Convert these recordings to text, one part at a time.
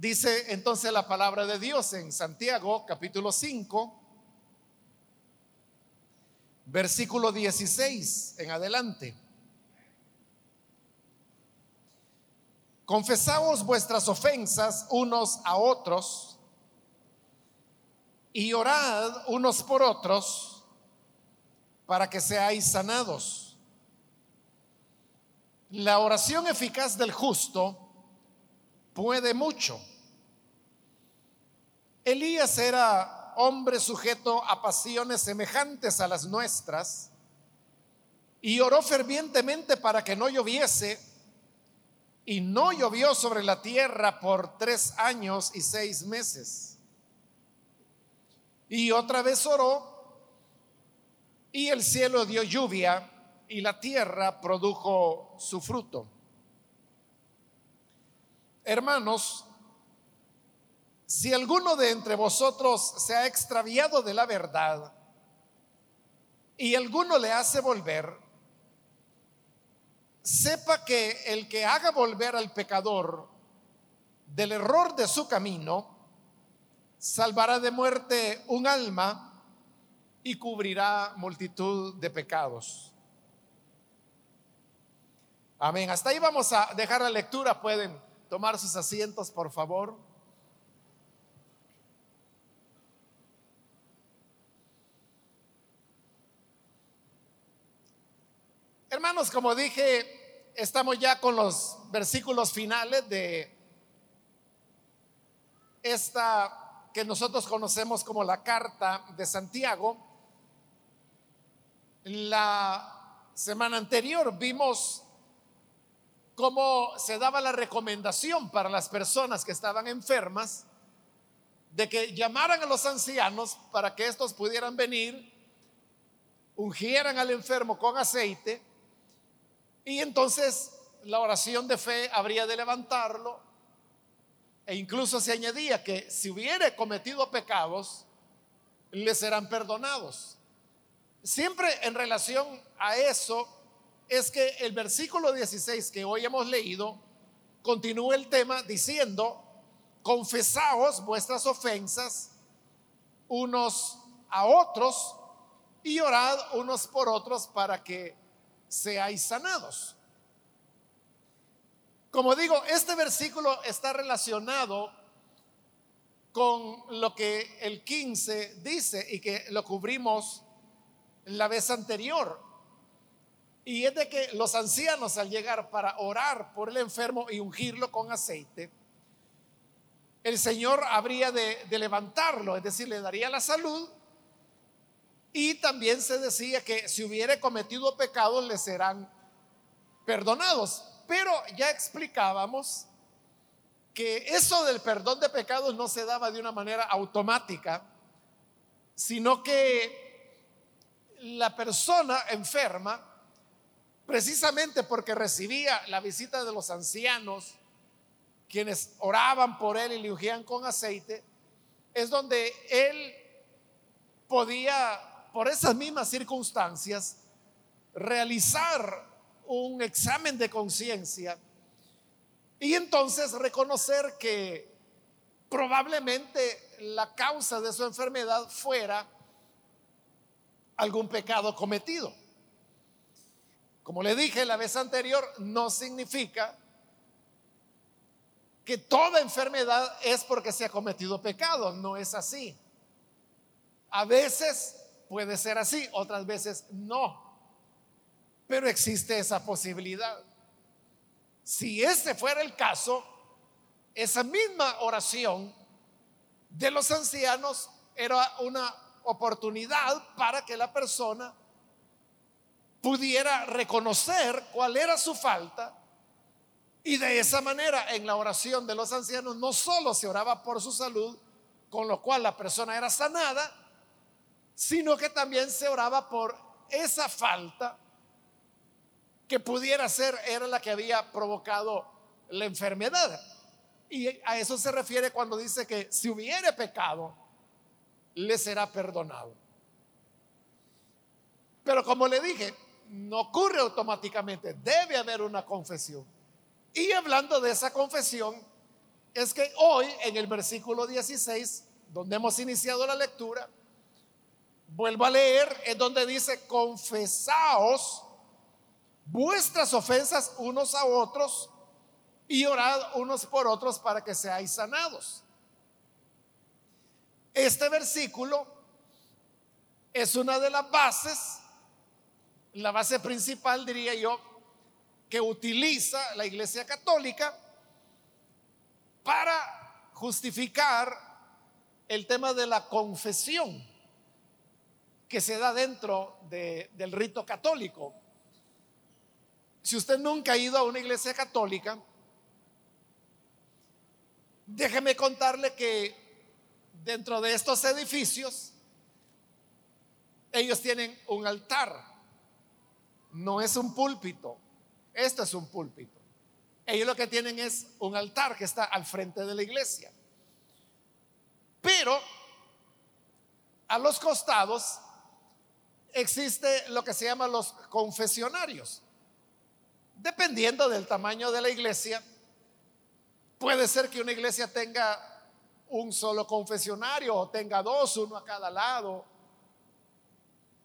Dice entonces la palabra de Dios en Santiago capítulo 5, versículo 16 en adelante. Confesaos vuestras ofensas unos a otros y orad unos por otros para que seáis sanados. La oración eficaz del justo puede mucho. Elías era hombre sujeto a pasiones semejantes a las nuestras y oró fervientemente para que no lloviese y no llovió sobre la tierra por tres años y seis meses. Y otra vez oró y el cielo dio lluvia y la tierra produjo su fruto. Hermanos, si alguno de entre vosotros se ha extraviado de la verdad y alguno le hace volver, sepa que el que haga volver al pecador del error de su camino, salvará de muerte un alma y cubrirá multitud de pecados. Amén. Hasta ahí vamos a dejar la lectura. Pueden tomar sus asientos, por favor. Hermanos, como dije, estamos ya con los versículos finales de esta que nosotros conocemos como la carta de Santiago. La semana anterior vimos cómo se daba la recomendación para las personas que estaban enfermas de que llamaran a los ancianos para que estos pudieran venir, ungieran al enfermo con aceite y entonces la oración de fe habría de levantarlo. E incluso se añadía que si hubiere cometido pecados, le serán perdonados. Siempre en relación a eso es que el versículo 16 que hoy hemos leído continúa el tema diciendo, confesaos vuestras ofensas unos a otros y orad unos por otros para que seáis sanados. Como digo, este versículo está relacionado con lo que el 15 dice y que lo cubrimos la vez anterior. Y es de que los ancianos al llegar para orar por el enfermo y ungirlo con aceite, el Señor habría de, de levantarlo, es decir, le daría la salud y también se decía que si hubiere cometido pecados le serán perdonados. Pero ya explicábamos que eso del perdón de pecados no se daba de una manera automática, sino que la persona enferma, precisamente porque recibía la visita de los ancianos, quienes oraban por él y le ungían con aceite, es donde él podía por esas mismas circunstancias, realizar un examen de conciencia y entonces reconocer que probablemente la causa de su enfermedad fuera algún pecado cometido. Como le dije la vez anterior, no significa que toda enfermedad es porque se ha cometido pecado, no es así. A veces puede ser así, otras veces no. Pero existe esa posibilidad. Si ese fuera el caso, esa misma oración de los ancianos era una oportunidad para que la persona pudiera reconocer cuál era su falta y de esa manera en la oración de los ancianos no solo se oraba por su salud, con lo cual la persona era sanada, sino que también se oraba por esa falta que pudiera ser era la que había provocado la enfermedad. Y a eso se refiere cuando dice que si hubiere pecado, le será perdonado. Pero como le dije, no ocurre automáticamente, debe haber una confesión. Y hablando de esa confesión, es que hoy en el versículo 16, donde hemos iniciado la lectura, vuelvo a leer, es donde dice, confesaos vuestras ofensas unos a otros y orad unos por otros para que seáis sanados. Este versículo es una de las bases, la base principal diría yo, que utiliza la Iglesia Católica para justificar el tema de la confesión que se da dentro del rito católico. Si usted nunca ha ido a una iglesia católica, déjeme contarle que dentro de estos edificios ellos tienen un altar. No es un púlpito, esto es un púlpito. Ellos lo que tienen es un altar que está al frente de la iglesia. Pero a los costados existe lo que se llama los confesionarios. Dependiendo del tamaño de la iglesia, puede ser que una iglesia tenga un solo confesionario o tenga dos, uno a cada lado,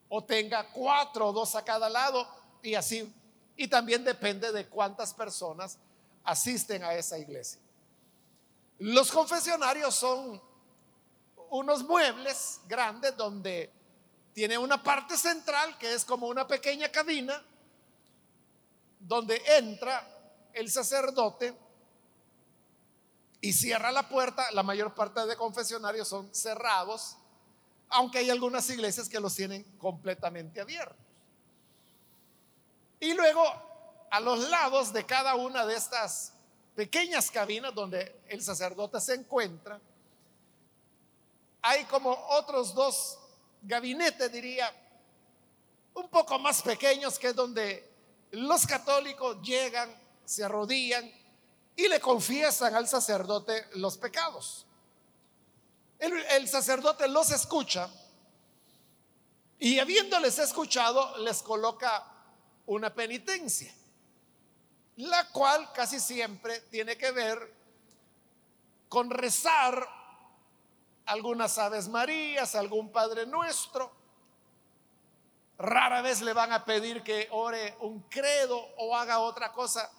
o tenga cuatro, dos a cada lado, y así. Y también depende de cuántas personas asisten a esa iglesia. Los confesionarios son unos muebles grandes donde tiene una parte central que es como una pequeña cabina donde entra el sacerdote y cierra la puerta. La mayor parte de confesionarios son cerrados, aunque hay algunas iglesias que los tienen completamente abiertos. Y luego a los lados de cada una de estas pequeñas cabinas donde el sacerdote se encuentra, hay como otros dos gabinetes, diría, un poco más pequeños, que es donde los católicos llegan, se arrodillan y le confiesan al sacerdote los pecados. El, sacerdote los escucha y habiéndoles escuchado les coloca una penitencia la cual casi siempre tiene que ver con rezar algunas Aves Marías, algún Padre Nuestro. Rara vez le van a pedir que ore un credo o haga otra cosa.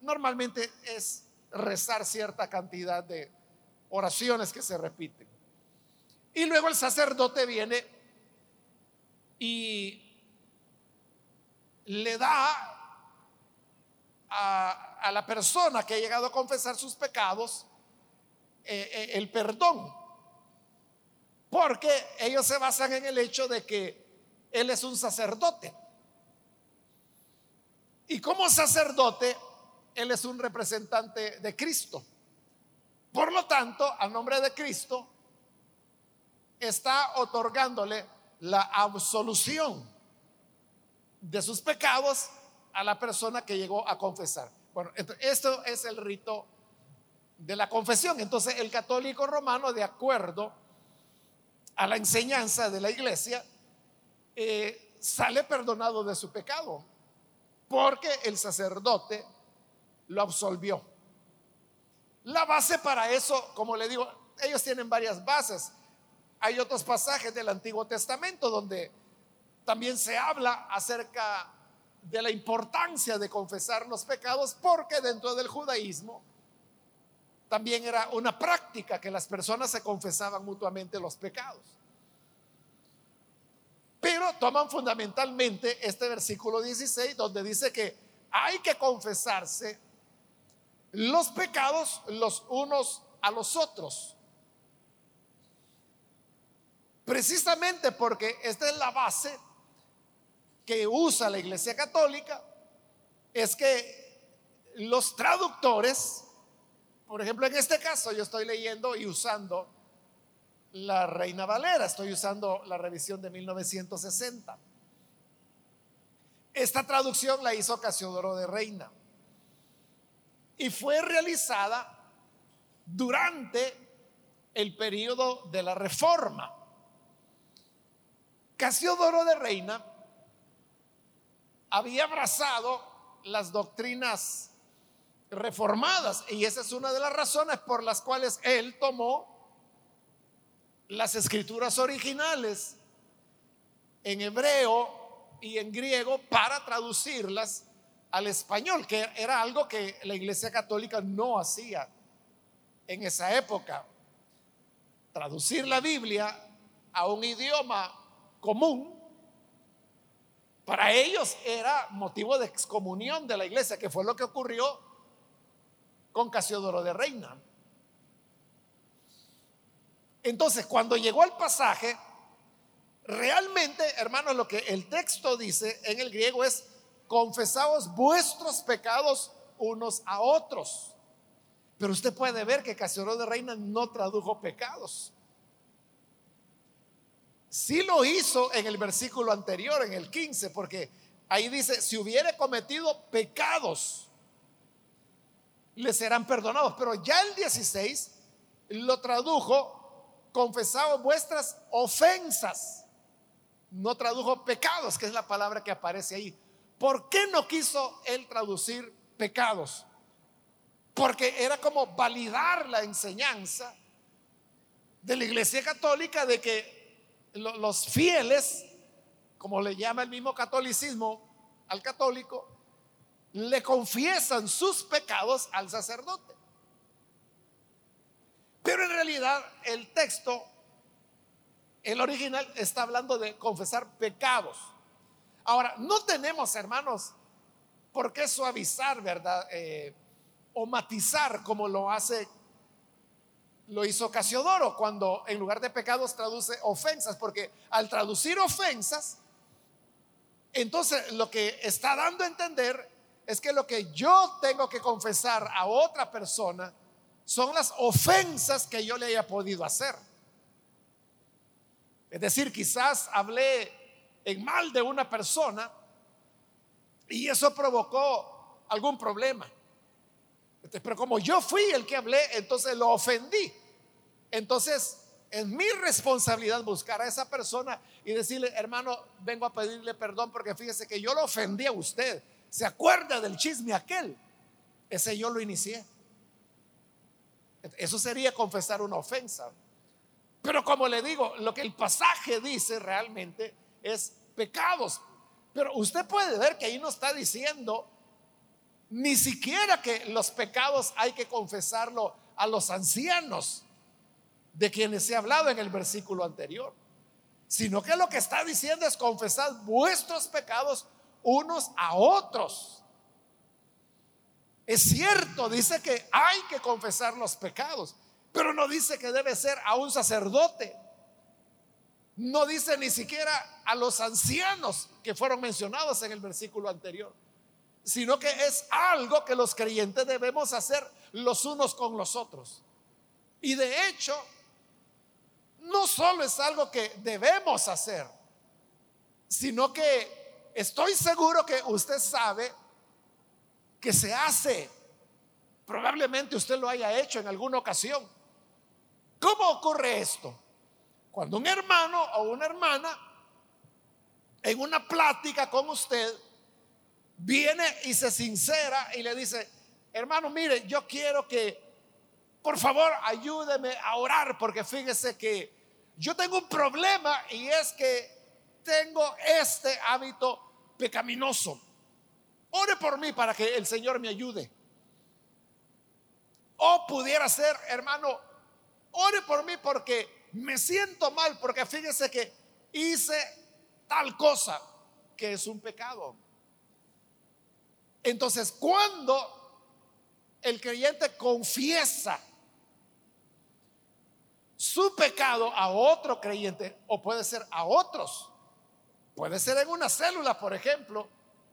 Normalmente es rezar cierta cantidad de oraciones que se repiten. Y luego el sacerdote viene y le da a, la persona que ha llegado a confesar sus pecados eh, eh, el perdón. Porque ellos se basan en el hecho de que Él es un sacerdote. Y como sacerdote, Él es un representante de Cristo. Por lo tanto, a nombre de Cristo, está otorgándole la absolución de sus pecados a la persona que llegó a confesar. Bueno, esto es el rito de la confesión. Entonces el católico romano, de acuerdo a la enseñanza de la iglesia, eh, sale perdonado de su pecado, porque el sacerdote lo absolvió. La base para eso, como le digo, ellos tienen varias bases. Hay otros pasajes del Antiguo Testamento donde también se habla acerca de la importancia de confesar los pecados porque dentro del judaísmo también era una práctica que las personas se confesaban mutuamente los pecados. Pero toman fundamentalmente este versículo 16 donde dice que hay que confesarse los pecados los unos a los otros. Precisamente porque esta es la base que usa la Iglesia Católica es que los traductores, por ejemplo, en este caso yo estoy leyendo y usando la Reina Valera, estoy usando la revisión de 1960. Esta traducción la hizo Casiodoro de Reina y fue realizada durante el periodo de la Reforma. Casiodoro de Reina había abrazado las doctrinas reformadas. Y esa es una de las razones por las cuales él tomó las escrituras originales en hebreo y en griego para traducirlas al español, que era algo que la Iglesia Católica no hacía en esa época. Traducir la Biblia a un idioma común, para ellos era motivo de excomunión de la iglesia, que fue lo que ocurrió con Casiodoro de Reina. Entonces, cuando llegó al pasaje, realmente, hermanos, lo que el texto dice en el griego es confesaos vuestros pecados unos a otros. Pero usted puede ver que Casiodoro de Reina no tradujo pecados. Sí lo hizo en el versículo anterior, en el 15, porque ahí dice, si hubiere cometido pecados, le serán perdonados. Pero ya el 16 lo tradujo, confesados vuestras ofensas. No tradujo pecados, que es la palabra que aparece ahí. ¿Por qué no quiso él traducir pecados? Porque era como validar la enseñanza de la Iglesia Católica de que los fieles, como le llama el mismo catolicismo al católico, le confiesan sus pecados al sacerdote. Pero en realidad el texto, el original, está hablando de confesar pecados. Ahora, no tenemos, hermanos, por qué suavizar, ¿verdad? Eh, o matizar como lo hace, lo hizo Casiodoro cuando en lugar de pecados traduce ofensas, porque al traducir ofensas, entonces lo que está dando a entender es que lo que yo tengo que confesar a otra persona son las ofensas que yo le haya podido hacer. Es decir, quizás hablé en mal de una persona y eso provocó algún problema. Pero como yo fui el que hablé, entonces lo ofendí. Entonces es mi responsabilidad buscar a esa persona y decirle, hermano, vengo a pedirle perdón porque fíjese que yo lo ofendí a usted. ¿Se acuerda del chisme aquel? Ese yo lo inicié. Eso sería confesar una ofensa. Pero como le digo, lo que el pasaje dice realmente es pecados. Pero usted puede ver que ahí no está diciendo ni siquiera que los pecados hay que confesarlo a los ancianos de quienes ha hablado en el versículo anterior, sino que lo que está diciendo es confesar vuestros pecados unos a otros. Es cierto, dice que hay que confesar los pecados, pero no dice que debe ser a un sacerdote. No dice ni siquiera a los ancianos que fueron mencionados en el versículo anterior, sino que es algo que los creyentes debemos hacer los unos con los otros. Y de hecho, no solo es algo que debemos hacer, sino que estoy seguro que usted sabe que se hace. Probablemente usted lo haya hecho en alguna ocasión. ¿Cómo ocurre esto? Cuando un hermano o una hermana en una plática con usted viene y se sincera y le dice, hermano, mire, yo quiero que por favor ayúdeme a orar porque fíjese que yo tengo un problema y es que tengo este hábito pecaminoso. Ore por mí para que el Señor me ayude. O pudiera ser, hermano, ore por mí porque me siento mal porque fíjese que hice tal cosa que es un pecado. Entonces, cuando el creyente confiesa su pecado a otro creyente, o puede ser a otros, puede ser en una célula, por ejemplo,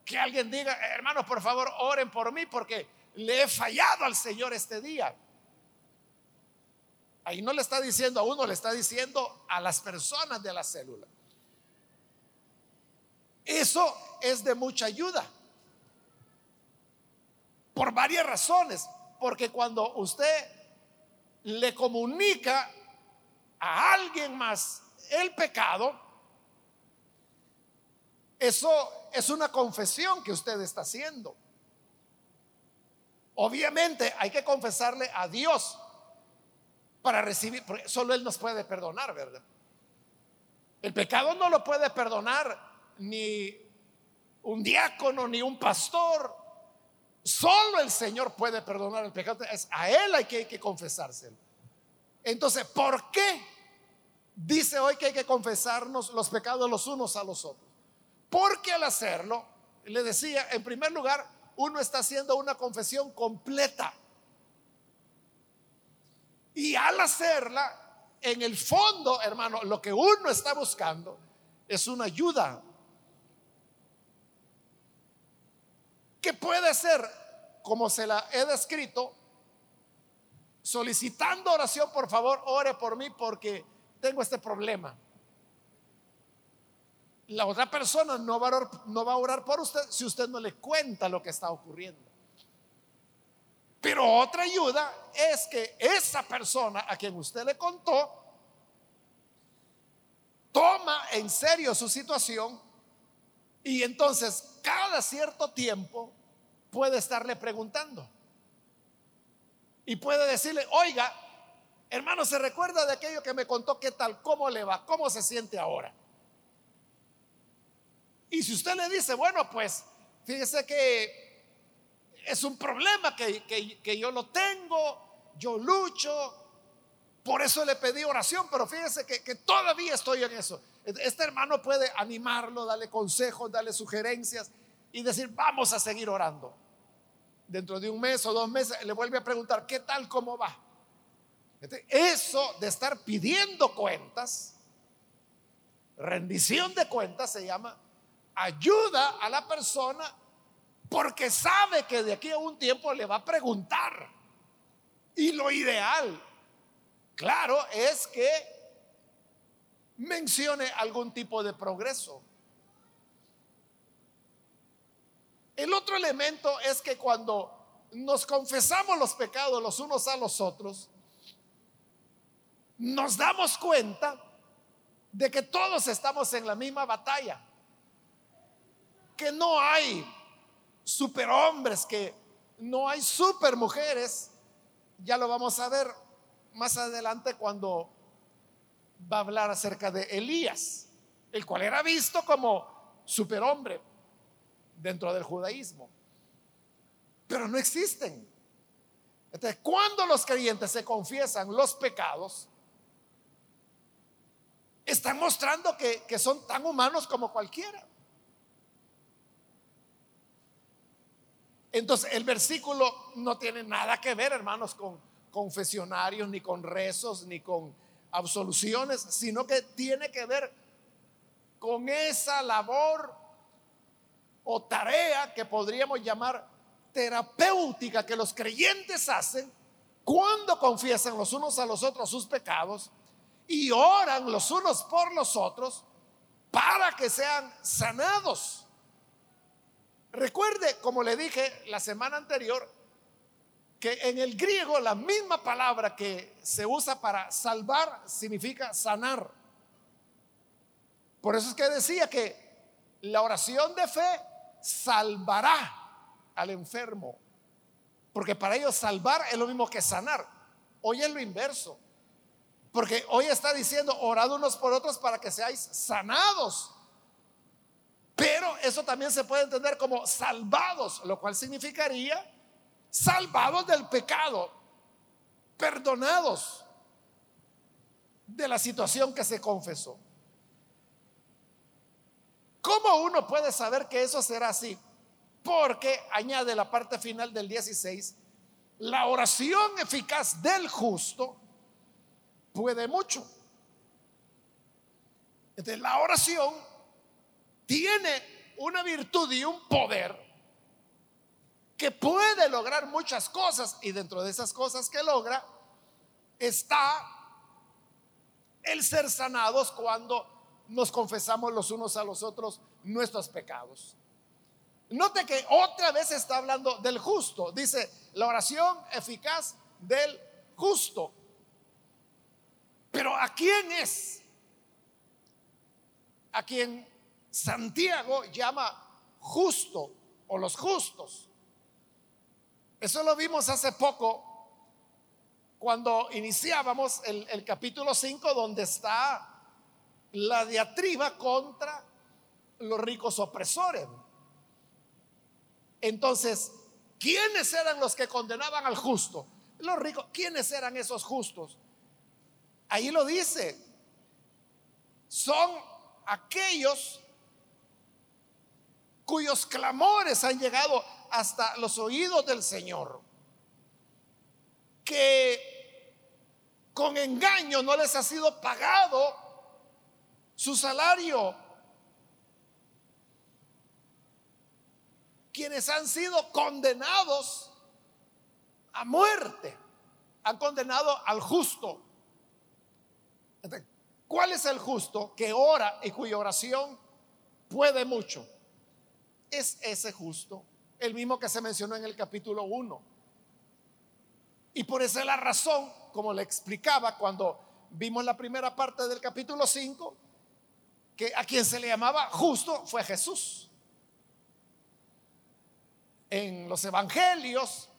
que alguien diga, hermanos, por favor, oren por mí porque le he fallado al Señor este día. Ahí no le está diciendo a uno, le está diciendo a las personas de la célula. Eso es de mucha ayuda. Por varias razones. Porque cuando usted le comunica a alguien más el pecado, eso es una confesión que usted está haciendo. Obviamente hay que confesarle a Dios para recibir, porque solo Él nos puede perdonar, ¿verdad? El pecado no lo puede perdonar ni un diácono ni un pastor. Solo el Señor puede perdonar el pecado. Es a Él que, hay que confesárselo. Entonces, ¿por qué dice hoy que hay que confesarnos los pecados los unos a los otros? Porque al hacerlo, le decía, en primer lugar, uno está haciendo una confesión completa. Y al hacerla, en el fondo, hermano, lo que uno está buscando es una ayuda. Que puede ser, como se la he descrito, solicitando oración, por favor, ore por mí porque tengo este problema. La otra persona no va, a orar, por usted si usted no le cuenta lo que está ocurriendo. Pero otra ayuda es que esa persona a quien usted le contó toma en serio su situación y entonces cada cierto tiempo puede estarle preguntando. Y puede decirle, oiga, hermano, ¿se recuerda de aquello que me contó? ¿Qué tal? ¿Cómo le va? ¿Cómo se siente ahora? Y si usted le dice, bueno, pues fíjese que es un problema que, yo lo tengo, yo lucho, por eso le pedí oración, pero fíjese que, que, todavía estoy en eso. Este hermano puede animarlo, darle consejos, darle sugerencias y decir, vamos a seguir orando. Dentro de un mes o dos meses le vuelve a preguntar, ¿qué tal, cómo va? Eso de estar pidiendo cuentas, rendición de cuentas se llama, ayuda a la persona porque sabe que de aquí a un tiempo le va a preguntar. Y lo ideal, claro, es que mencione algún tipo de progreso. El otro elemento es que cuando nos confesamos los pecados los unos a los otros, nos damos cuenta de que todos estamos en la misma batalla, que no hay superhombres, que no hay supermujeres. Ya lo vamos a ver más adelante cuando va a hablar acerca de Elías, el cual era visto como superhombre dentro del judaísmo. Pero no existen. Entonces, cuando los creyentes se confiesan los pecados, están mostrando que, que son tan humanos como cualquiera. Entonces, el versículo no tiene nada que ver, hermanos, con confesionarios, ni con rezos, ni con absoluciones, sino que tiene que ver con esa labor o tarea que podríamos llamar terapéutica que los creyentes hacen cuando confiesan los unos a los otros sus pecados y oran los unos por los otros para que sean sanados. Recuerde, como le dije la semana anterior, que en el griego la misma palabra que se usa para salvar significa sanar. Por eso es que decía que la oración de fe salvará al enfermo. Porque para ellos salvar es lo mismo que sanar. Hoy es lo inverso. Porque hoy está diciendo, orad unos por otros para que seáis sanados. Pero eso también se puede entender como salvados, lo cual significaría salvados del pecado, perdonados de la situación que se confesó. ¿Cómo uno puede saber que eso será así? Porque añade la parte final del 16, la oración eficaz del justo puede mucho. Entonces la oración tiene una virtud y un poder que puede lograr muchas cosas y dentro de esas cosas que logra está el ser sanados cuando nos confesamos los unos a los otros nuestros pecados. Note que otra vez está hablando del justo. Dice la oración eficaz del justo. Pero ¿a quién es? A quien Santiago llama justo o los justos. Eso lo vimos hace poco cuando iniciábamos el, capítulo 5 donde está la diatriba contra los ricos opresores. Entonces, ¿quiénes eran los que condenaban al justo? Los ricos, ¿quiénes eran esos justos? Ahí lo dice. Son aquellos cuyos clamores han llegado hasta los oídos del Señor, que con engaño no les ha sido pagado su salario, quienes han sido condenados a muerte, han condenado al justo. ¿Cuál es el justo que ora y cuya oración puede mucho? Es ese justo, el mismo que se mencionó en el capítulo 1. Y por esa es la razón, como le explicaba cuando vimos la primera parte del capítulo 5, que a quien se le llamaba justo fue Jesús. En los evangelios,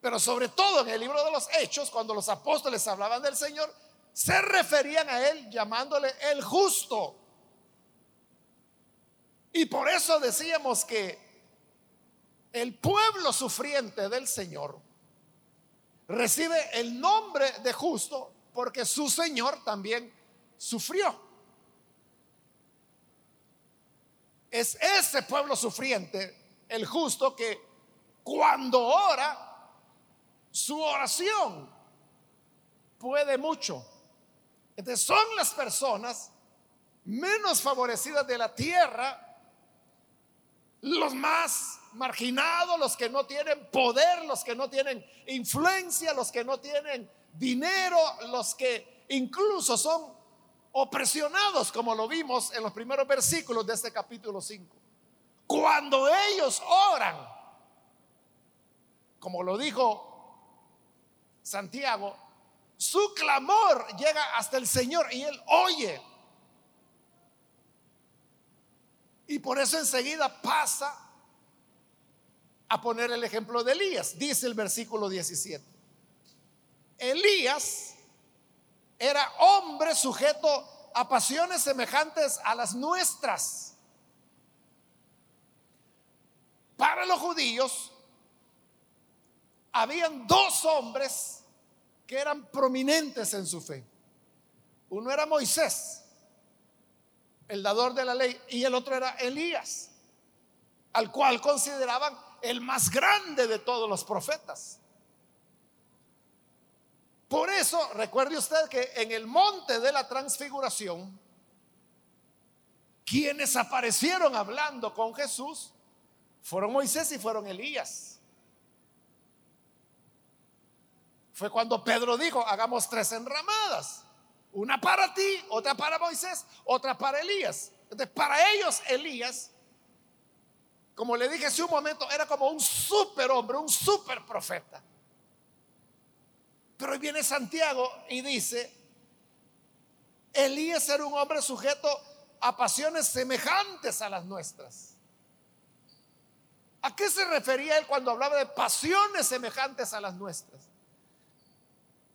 pero sobre todo en el libro de los Hechos, cuando los apóstoles hablaban del Señor, se referían a él llamándole el justo. Y por eso decíamos que el pueblo sufriente del Señor recibe el nombre de justo porque su Señor también sufrió. Es ese pueblo sufriente, el justo, que cuando ora, su oración puede mucho. Entonces son las personas menos favorecidas de la tierra, los más marginados, los que no tienen poder, los que no tienen influencia, los que no tienen dinero, los que incluso son opresionados, como lo vimos en los primeros versículos de este capítulo 5. Cuando ellos oran, como lo dijo Santiago, su clamor llega hasta el Señor y Él oye. Y por eso enseguida pasa a poner el ejemplo de Elías. Dice el versículo 17. Elías era hombre sujeto a pasiones semejantes a las nuestras. Para los judíos habían dos hombres que eran prominentes en su fe. Uno era Moisés, el dador de la ley, y el otro era Elías, al cual consideraban el más grande de todos los profetas. Por eso, recuerde usted que en el monte de la transfiguración, quienes aparecieron hablando con Jesús fueron Moisés y fueron Elías. Fue cuando Pedro dijo, hagamos tres enramadas. Una para ti, otra para Moisés, otra para Elías. Entonces, para ellos Elías, como le dije hace un momento, era como un super hombre, un super profeta. Pero hoy viene Santiago y dice, Elías era un hombre sujeto a pasiones semejantes a las nuestras. ¿A qué se refería él cuando hablaba de pasiones semejantes a las nuestras?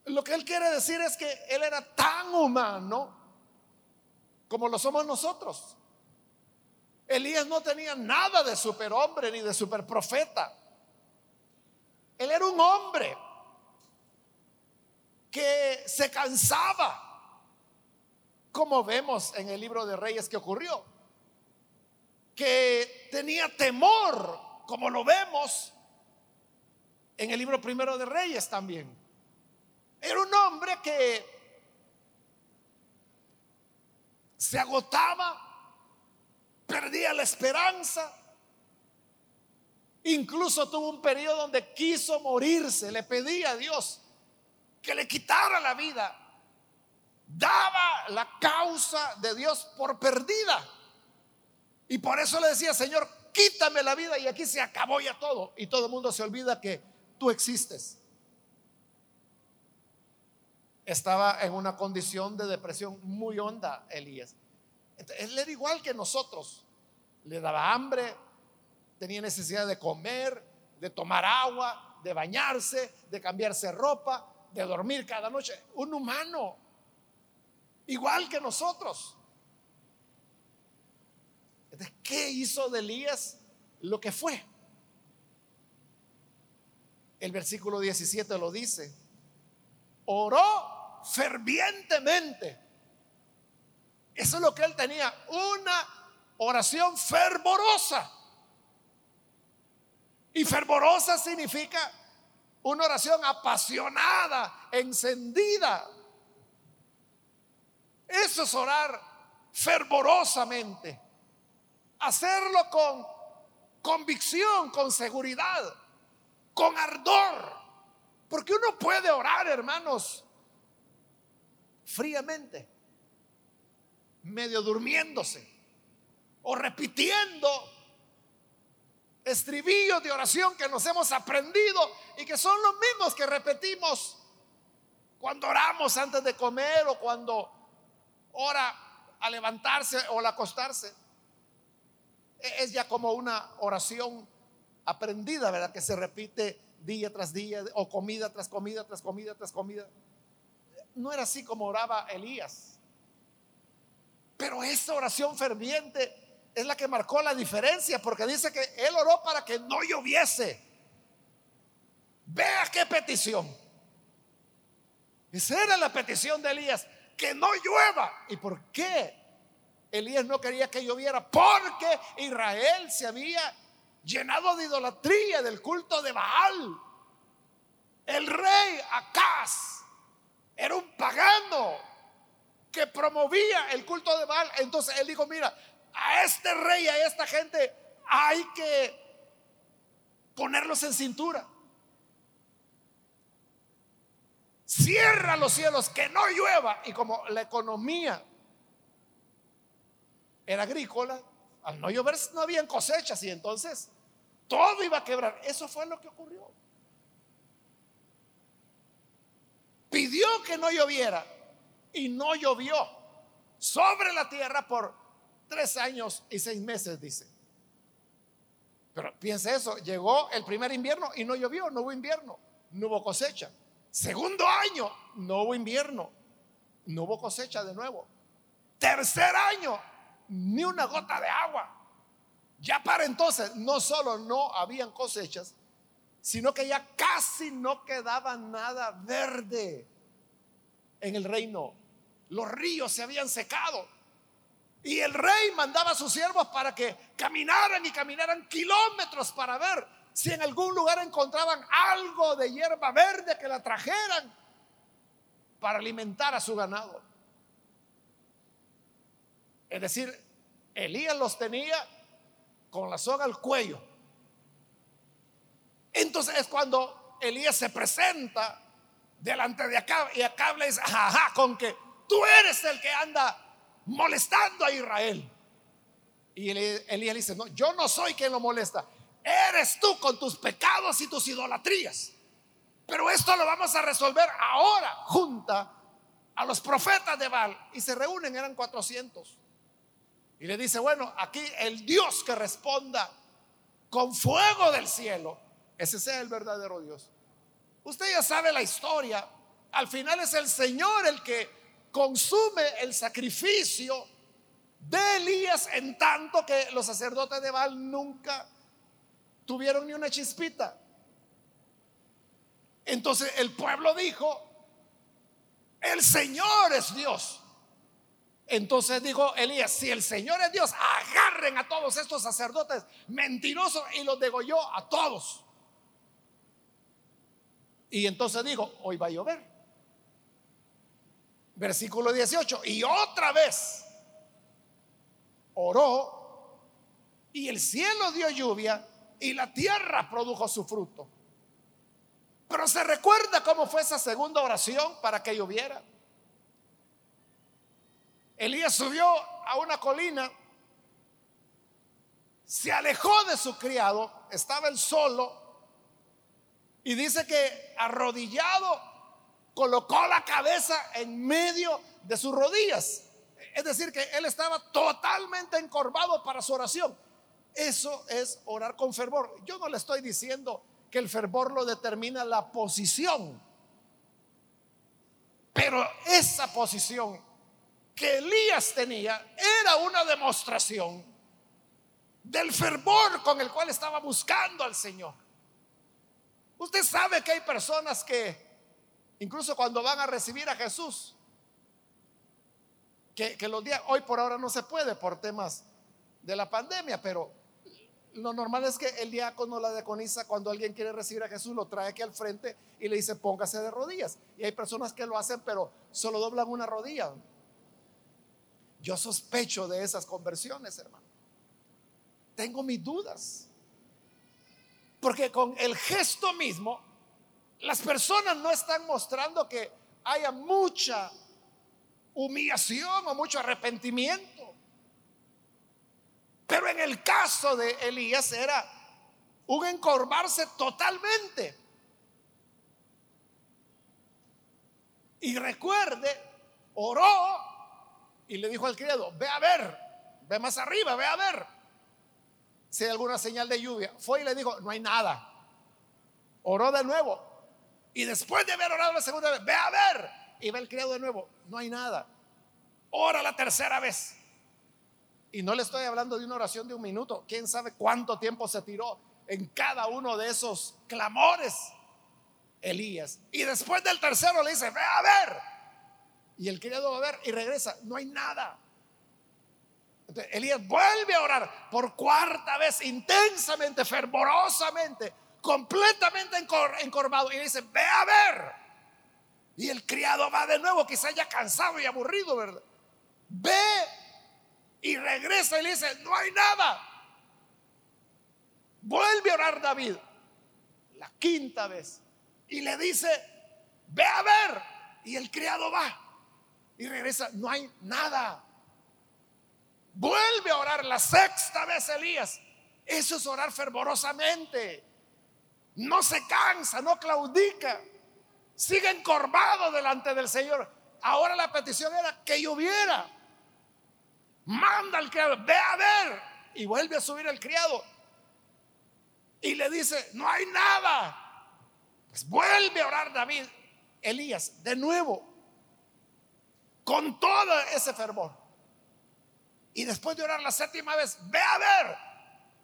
Lo que él quiere decir es que él era tan humano como lo somos nosotros. Elías no tenía nada de superhombre ni de superprofeta. Él era un hombre que se cansaba, como vemos en el libro de Reyes que ocurrió, que tenía temor, como lo vemos en el libro primero de Reyes también. Era un hombre que se agotaba, perdía la esperanza. Incluso tuvo un periodo donde quiso morirse, le pedía a Dios que le quitara la vida. Daba la causa de Dios por perdida. Y por eso le decía, Señor, quítame la vida y aquí se acabó ya todo. Y todo el mundo se olvida que tú existes estaba en una condición de depresión muy honda, Elías. Él era igual que nosotros. Le daba hambre, tenía necesidad de comer, de tomar agua, de bañarse, de cambiarse ropa, de dormir cada noche. Un humano, igual que nosotros. ¿Qué hizo de Elías lo que fue? El versículo 17 lo dice. Oró fervientemente. Eso es lo que él tenía, una oración fervorosa. Y fervorosa significa una oración apasionada, encendida. Eso es orar fervorosamente. Hacerlo con convicción, con seguridad, con ardor. Porque uno puede orar, hermanos, fríamente, medio durmiéndose o repitiendo estribillos de oración que nos hemos aprendido y que son los mismos que repetimos cuando oramos antes de comer o cuando ora a levantarse o al acostarse. E-, es ya como una oración aprendida, ¿verdad? Que se repite día tras día o comida tras comida, tras comida, tras comida. No era así como oraba Elías. Pero esa oración ferviente es la que marcó la diferencia, porque dice que él oró para que no lloviese. Vea qué petición. Esa era la petición de Elías, que no llueva. ¿Y por qué Elías no quería que lloviera? Porque Israel se había llenado de idolatría, del culto de Baal. El rey Acaz era un pagano que promovía el culto de Baal. Entonces él dijo, mira, a este rey, a esta gente, hay que ponerlos en cintura. Cierra los cielos, que no llueva. Y como la economía era agrícola, al no llover no habían cosechas y entonces todo iba a quebrar. Eso fue lo que ocurrió. Pidió que no lloviera y no llovió sobre la tierra por Tres años y seis meses, dice. Pero piense eso, llegó el primer invierno y no llovió, no hubo invierno, no hubo cosecha. Segundo año, no hubo invierno, no hubo cosecha de nuevo. Tercer año, ni una gota de agua. Ya para entonces, no solo no habían cosechas, sino que ya casi no quedaba nada verde en el reino. Los ríos se habían secado. Y el rey mandaba a sus siervos para que caminaran y caminaran kilómetros para ver si en algún lugar encontraban algo de hierba verde que la trajeran para alimentar a su ganado. Es decir, Elías los tenía con la soga al cuello. Entonces es cuando Elías se presenta delante de Acab y Acab le dice, ajá, con que tú eres el que anda molestando a Israel. Y Elías dice, no, yo no soy quien lo molesta, eres tú con tus pecados y tus idolatrías. Pero esto lo vamos a resolver ahora, junta a los profetas de Baal. Y se reúnen, eran 400. Y le dice, bueno, aquí el Dios que responda con fuego del cielo, ese sea el verdadero Dios. Usted ya sabe la historia. Al final es el Señor el que consume el sacrificio de Elías en tanto que los sacerdotes de Baal nunca tuvieron ni una chispita. Entonces el pueblo dijo, el Señor es Dios. Entonces dijo Elías, si el Señor es Dios, agarren a todos estos sacerdotes mentirosos y los degolló a todos. Y entonces dijo, hoy va a llover. Versículo 18. Y otra vez oró y el cielo dio lluvia y la tierra produjo su fruto. Pero se recuerda cómo fue esa segunda oración para que lloviera. Elías subió a una colina, se alejó de su criado, estaba él solo, y dice que arrodillado colocó la cabeza en medio de sus rodillas. Es decir, que él estaba totalmente encorvado para su oración. Eso es orar con fervor. Yo no le estoy diciendo que el fervor lo determina la posición. Pero esa posición que Elías tenía era una demostración del fervor con el cual estaba buscando al Señor. Usted sabe que hay personas que, incluso cuando van a recibir a Jesús, que, los días, hoy por ahora no se puede por temas de la pandemia, pero lo normal es que el diácono, la diaconiza, cuando alguien quiere recibir a Jesús, lo trae aquí al frente y le dice, póngase de rodillas. Y hay personas que lo hacen, pero solo doblan una rodilla. Yo sospecho de esas conversiones, hermano. Tengo mis dudas. Porque con el gesto mismo, las personas no están mostrando que haya mucha humillación o mucho arrepentimiento. Pero en el caso de Elías era un encorvarse totalmente. Y recuerde, oró y le dijo al criado, ve a ver, ve más arriba, ve a ver si hay alguna señal de lluvia. Fue y le dijo, no hay nada. Oró de nuevo. Y después de haber orado la segunda vez, ve a ver. Y ve el criado de nuevo, no hay nada. Ora la tercera vez. Y no le estoy hablando de una oración de un minuto. ¿Quién sabe cuánto tiempo se tiró en cada uno de esos clamores? Elías. Y después del tercero le dice, ve a ver. Y el criado va a ver y regresa, no hay nada. Entonces, Elías vuelve a orar por cuarta vez, intensamente, fervorosamente, completamente encorvado. Y dice, ve a ver. Y el criado va de nuevo, quizá ya cansado y aburrido, ¿verdad? Ve y regresa y le dice, no hay nada. Vuelve a orar David, la quinta vez. Y le dice, ve a ver. Y el criado va y regresa, no hay nada. Vuelve a orar la sexta vez Elías. Eso es orar fervorosamente. No se cansa, no claudica. Sigue encorvado delante del Señor. Ahora la petición era que lloviera. Manda al criado, ve a ver. Y vuelve a subir el criado. Y le dice, no hay nada. Pues vuelve a orar David, Elías, de nuevo con todo ese fervor. Y después de orar la séptima vez, ve a ver.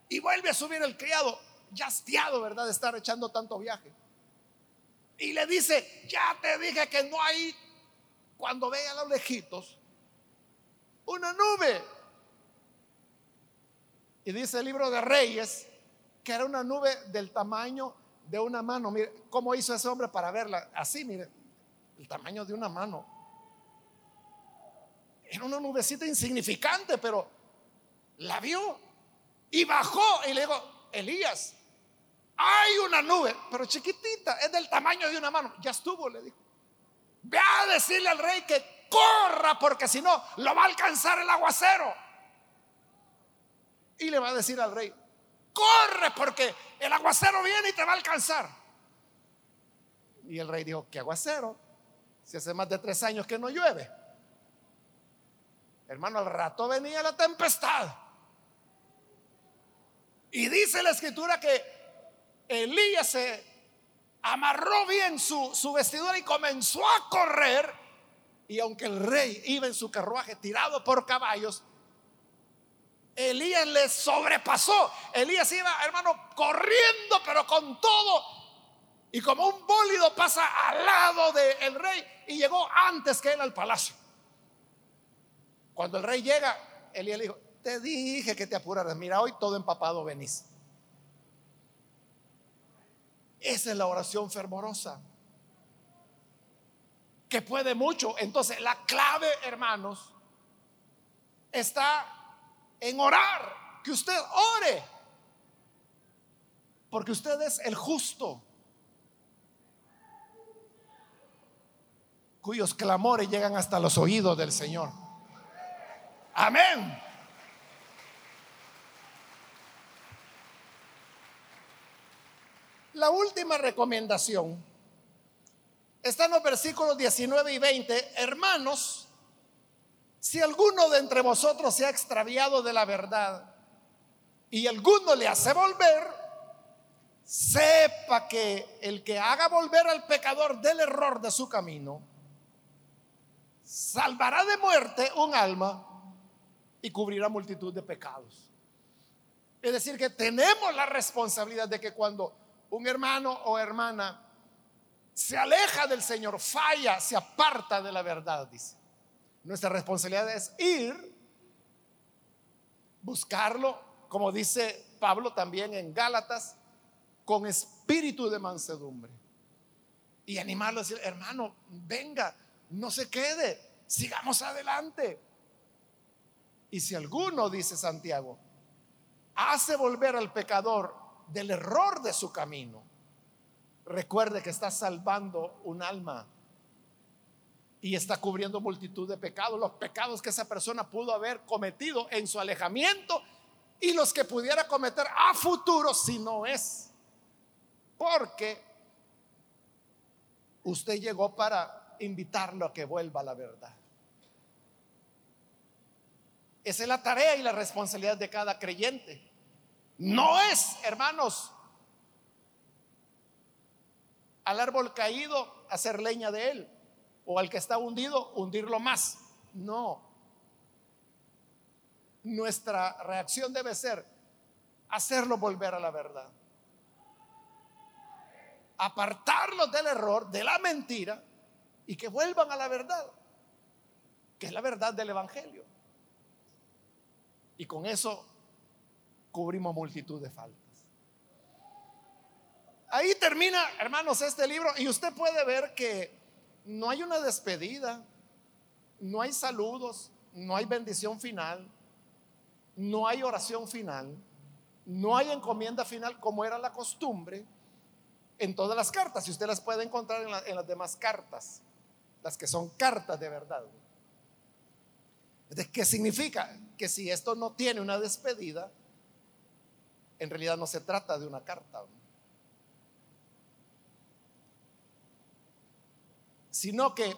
Y vuelve a subir el criado, ya hastiado, ¿verdad? De estar echando tanto viaje. Y le dice, ya te dije que no hay, cuando vean los lejitos, una nube. Y dice el libro de Reyes que era una nube del tamaño de una mano. Mire, ¿cómo hizo ese hombre para verla? Así, mire, el tamaño de una mano. Era una nubecita insignificante, pero la vio y bajó y le dijo, Elías, hay una nube, pero chiquitita, es del tamaño de una mano. Ya estuvo, le dijo. Ve a decirle al rey que corra porque si no, lo va a alcanzar el aguacero. Y le va a decir al rey, corre porque el aguacero viene y te va a alcanzar. Y el rey dijo, ¿qué aguacero? Si hace más de tres años que no llueve. Hermano, al rato venía la tempestad. Y dice la escritura que Elías se amarró bien su, su vestidura y comenzó a correr. Y aunque el rey iba en su carruaje tirado por caballos, Elías le sobrepasó. Elías iba, hermano, corriendo, pero con todo. Y como un bólido pasa al lado del rey y llegó antes que él al palacio. Cuando el rey llega, Elías le dijo, te dije que te apuraras, mira, hoy todo empapado venís. Esa es la oración fervorosa, que puede mucho. Entonces, la clave, hermanos, está en orar, que usted ore, porque usted es el justo, cuyos clamores llegan hasta los oídos del Señor. Amén. La última recomendación está en los versículos 19 y 20. Hermanos, si alguno de entre vosotros se ha extraviado de la verdad y alguno le hace volver, sepa que el que haga volver al pecador del error de su camino, salvará de muerte un alma y cubrirá multitud de pecados. Es decir, que tenemos la responsabilidad de que cuando un hermano o hermana se aleja del Señor, falla, se aparta de la verdad, dice. Nuestra responsabilidad es ir, buscarlo, como dice Pablo también en Gálatas, con espíritu de mansedumbre. Y animarlo a decir, hermano, venga, no se quede, sigamos adelante. Y si alguno, dice Santiago, hace volver al pecador del error de su camino, recuerde que está salvando un alma y está cubriendo multitud de pecados, los pecados que esa persona pudo haber cometido en su alejamiento y los que pudiera cometer a futuro si no es. Porque usted llegó para invitarlo a que vuelva a la verdad. Esa es la tarea y la responsabilidad de cada creyente. No es, hermanos, al árbol caído hacer leña de él o al que está hundido hundirlo más. No. Nuestra reacción debe ser hacerlo volver a la verdad. Apartarlos del error, de la mentira y que vuelvan a la verdad, que es la verdad del Evangelio. Y con eso cubrimos multitud de faltas. Ahí termina, hermanos, este libro y usted puede ver que no hay una despedida, no hay saludos, no hay bendición final, no hay oración final, no hay encomienda final como era la costumbre en todas las cartas. Y usted las puede encontrar en, en las demás cartas, las que son cartas de verdad. ¿Qué significa? Que si esto no tiene una despedida, en realidad no se trata de una carta. Sino que,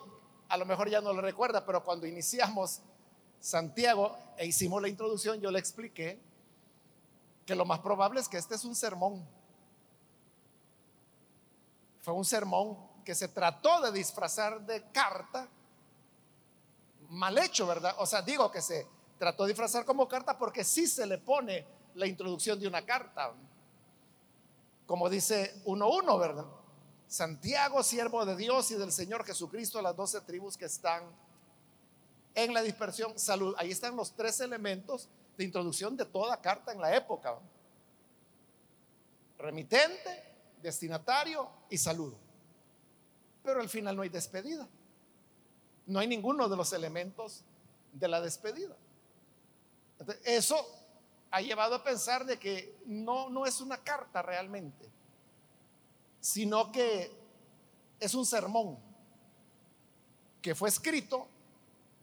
a lo mejor ya no lo recuerda, pero cuando iniciamos Santiago e hicimos la introducción, yo le expliqué que lo más probable es que este es un sermón. Fue un sermón que se trató de disfrazar de carta mal hecho, ¿verdad? O sea, digo que se trató de disfrazar como carta porque sí se le pone la introducción de una carta. Como dice 1.1, ¿verdad? Santiago, siervo de Dios y del Señor Jesucristo, las doce tribus que están en la dispersión, salud. Ahí están los tres elementos de introducción de toda carta en la época. Remitente, destinatario y saludo. Pero al final no hay despedida. No hay ninguno de los elementos de la despedida. eso ha llevado a pensar de que no, no es una carta realmente, sino que es un sermón que fue escrito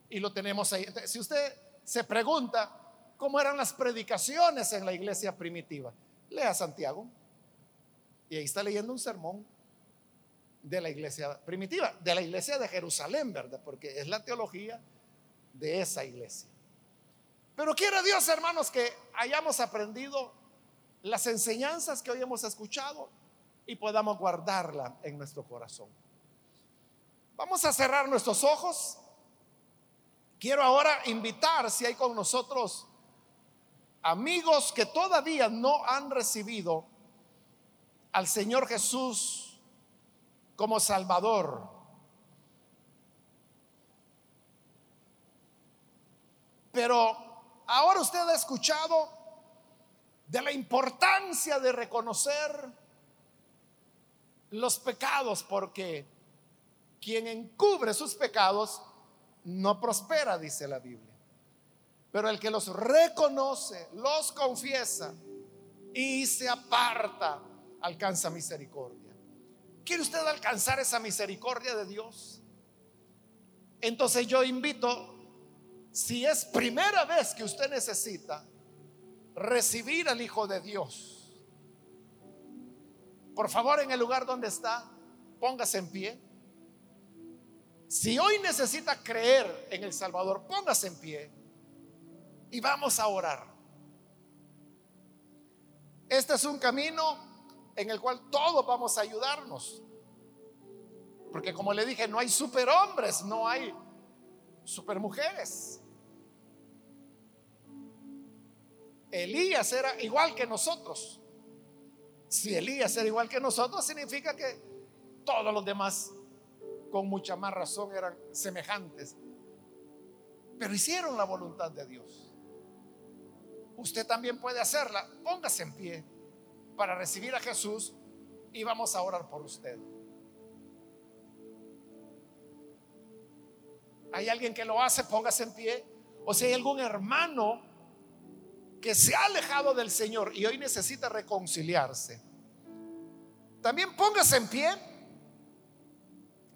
y lo tenemos ahí. si usted se pregunta cómo eran las predicaciones en la iglesia primitiva, lea Santiago y ahí está leyendo un sermón de la iglesia primitiva, de la iglesia de Jerusalén, ¿verdad? Porque es la teología de esa iglesia. Pero quiere Dios, hermanos, que hayamos aprendido las enseñanzas que hoy hemos escuchado y podamos guardarla en nuestro corazón. Vamos a cerrar nuestros ojos. Quiero ahora invitar, si hay con nosotros amigos que todavía no han recibido al Señor Jesús como Salvador. Pero ahora usted ha escuchado de la importancia de reconocer los pecados, porque quien encubre sus pecados no prospera, dice la Biblia. Pero el que los reconoce, los confiesa y se aparta, alcanza misericordia. ¿Quiere usted alcanzar esa misericordia de Dios? Entonces yo invito, si es primera vez que usted necesita recibir al Hijo de Dios, por favor en el lugar donde está, póngase en pie. Si hoy necesita creer en el Salvador, póngase en pie y vamos a orar. Este es un camino en el cual todos vamos a ayudarnos. Porque como le dije, no hay superhombres, no hay supermujeres. Elías era igual que nosotros. Si Elías era igual que nosotros, significa que todos los demás, con mucha más razón, eran semejantes. Pero hicieron la voluntad de Dios. Usted también puede hacerla. Póngase en pie para recibir a Jesús y vamos a orar por usted. ¿Hay alguien que lo hace? Póngase en pie. O si hay algún hermano que se ha alejado del Señor y hoy necesita reconciliarse, también póngase en pie,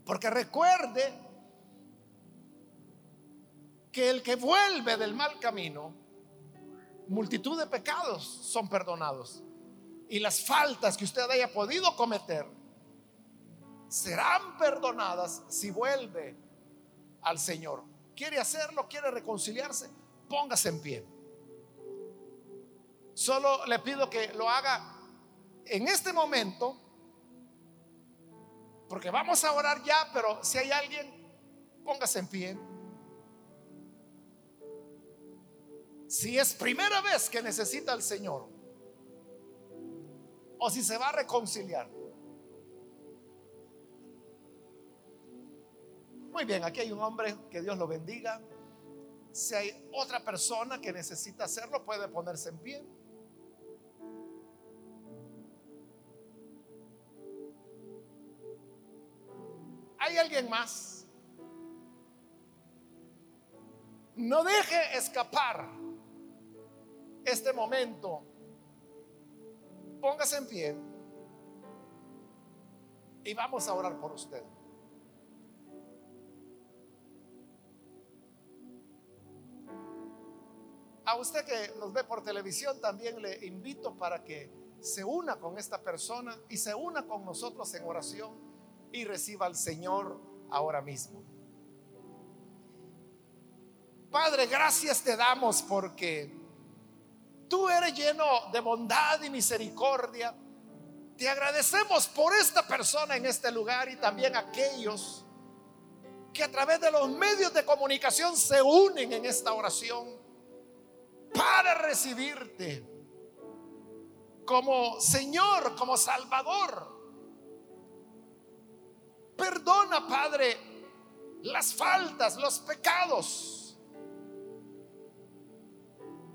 porque recuerde que el que vuelve del mal camino, multitud de pecados son perdonados. Y las faltas que usted haya podido cometer serán perdonadas si vuelve al Señor. ¿Quiere hacerlo? ¿Quiere reconciliarse? Póngase en pie. Solo le pido que lo haga en este momento, porque vamos a orar ya, pero si hay alguien, póngase en pie. Si es primera vez que necesita al Señor, o si se va a reconciliar. Muy bien, aquí hay un hombre, que Dios lo bendiga. Si hay otra persona que necesita hacerlo, puede ponerse en pie. ¿Hay alguien más? No deje escapar este momento. Póngase en pie y vamos a orar por usted. A usted que nos ve por televisión también le invito para que se una con esta persona y se una con nosotros en oración y reciba al Señor ahora mismo. Padre, gracias te damos porque tú eres lleno de bondad y misericordia. Te agradecemos por esta persona en este lugar y también aquellos que a través de los medios de comunicación se unen en esta oración para recibirte como Señor, como Salvador. Perdona, Padre, las faltas, los pecados.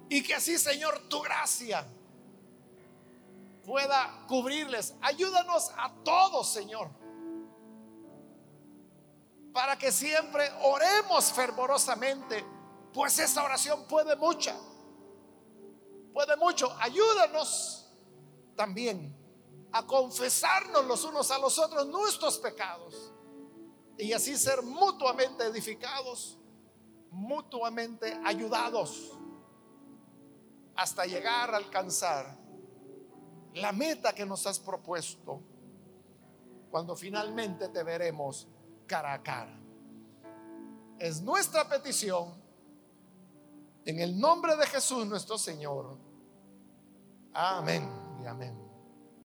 Y que así, Señor, tu gracia pueda cubrirles. Ayúdanos a todos, Señor. Para que siempre oremos fervorosamente, pues esa oración puede mucha. Puede mucho. Ayúdanos también a confesarnos los unos a los otros nuestros pecados y así ser mutuamente edificados, mutuamente ayudados hasta llegar a alcanzar la meta que nos has propuesto cuando finalmente te veremos cara a cara. Es nuestra petición en el nombre de Jesús nuestro Señor. Amén y amén.